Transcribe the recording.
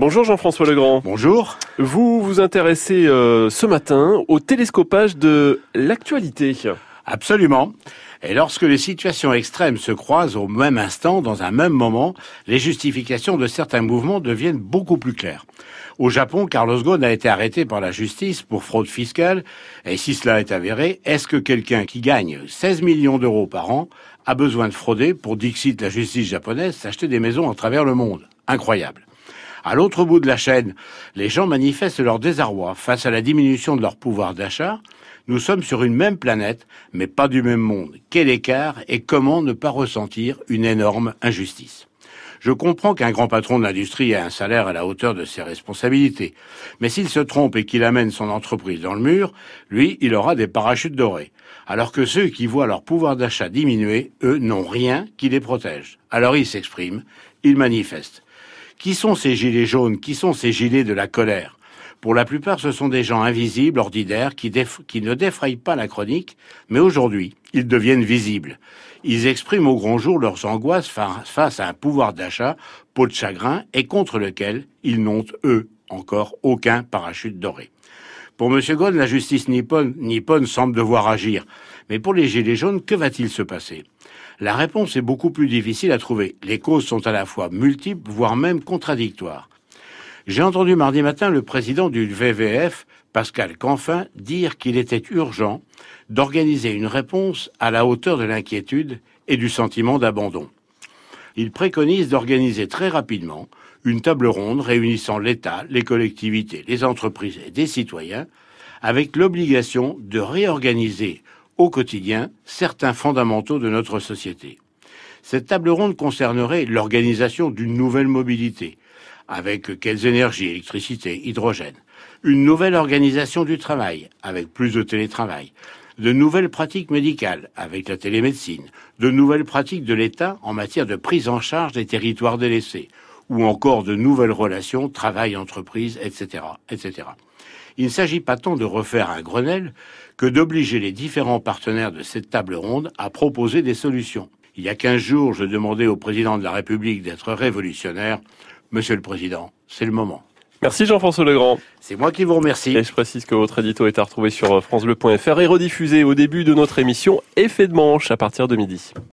Bonjour Jean-François Legrand. Bonjour. Vous vous intéressez euh, ce matin au télescopage de l'actualité. Absolument. Et lorsque les situations extrêmes se croisent au même instant, dans un même moment, les justifications de certains mouvements deviennent beaucoup plus claires. Au Japon, Carlos Ghosn a été arrêté par la justice pour fraude fiscale. Et si cela est avéré, est-ce que quelqu'un qui gagne 16 millions d'euros par an a besoin de frauder pour, dixit la justice japonaise, s'acheter des maisons à travers le monde? Incroyable. À l'autre bout de la chaîne, les gens manifestent leur désarroi face à la diminution de leur pouvoir d'achat. Nous sommes sur une même planète, mais pas du même monde. Quel écart et comment ne pas ressentir une énorme injustice? Je comprends qu'un grand patron de l'industrie ait un salaire à la hauteur de ses responsabilités. Mais s'il se trompe et qu'il amène son entreprise dans le mur, lui, il aura des parachutes dorés. Alors que ceux qui voient leur pouvoir d'achat diminuer, eux, n'ont rien qui les protège. Alors ils s'expriment, ils manifestent. Qui sont ces gilets jaunes? Qui sont ces gilets de la colère? Pour la plupart, ce sont des gens invisibles, ordinaires, qui, ne défrayent pas la chronique, mais aujourd'hui, ils deviennent visibles. Ils expriment au grand jour leurs angoisses face à un pouvoir d'achat, peau de chagrin, et contre lequel ils n'ont, eux, encore aucun parachute doré. Pour M. Ghosn, la justice nippone, nippone semble devoir agir. Mais pour les Gilets jaunes, que va-t-il se passer? La réponse est beaucoup plus difficile à trouver. Les causes sont à la fois multiples, voire même contradictoires. J'ai entendu mardi matin le président du VVF, Pascal Canfin, dire qu'il était urgent d'organiser une réponse à la hauteur de l'inquiétude et du sentiment d'abandon. Il préconise d'organiser très rapidement une table ronde réunissant l'État, les collectivités, les entreprises et des citoyens, avec l'obligation de réorganiser au quotidien certains fondamentaux de notre société. Cette table ronde concernerait l'organisation d'une nouvelle mobilité, avec quelles énergies, électricité, hydrogène, une nouvelle organisation du travail, avec plus de télétravail, de nouvelles pratiques médicales avec la télémédecine, de nouvelles pratiques de l'État en matière de prise en charge des territoires délaissés, ou encore de nouvelles relations travail-entreprise, etc., etc. Il ne s'agit pas tant de refaire un Grenelle que d'obliger les différents partenaires de cette table ronde à proposer des solutions. Il y a quinze jours, je demandais au président de la République d'être révolutionnaire. Monsieur le Président, c'est le moment. Merci Jean-François Legrand. C'est moi qui vous remercie. Et je précise que votre édito est à retrouver sur francebleu.fr et rediffusé au début de notre émission Effet de manche à partir de midi.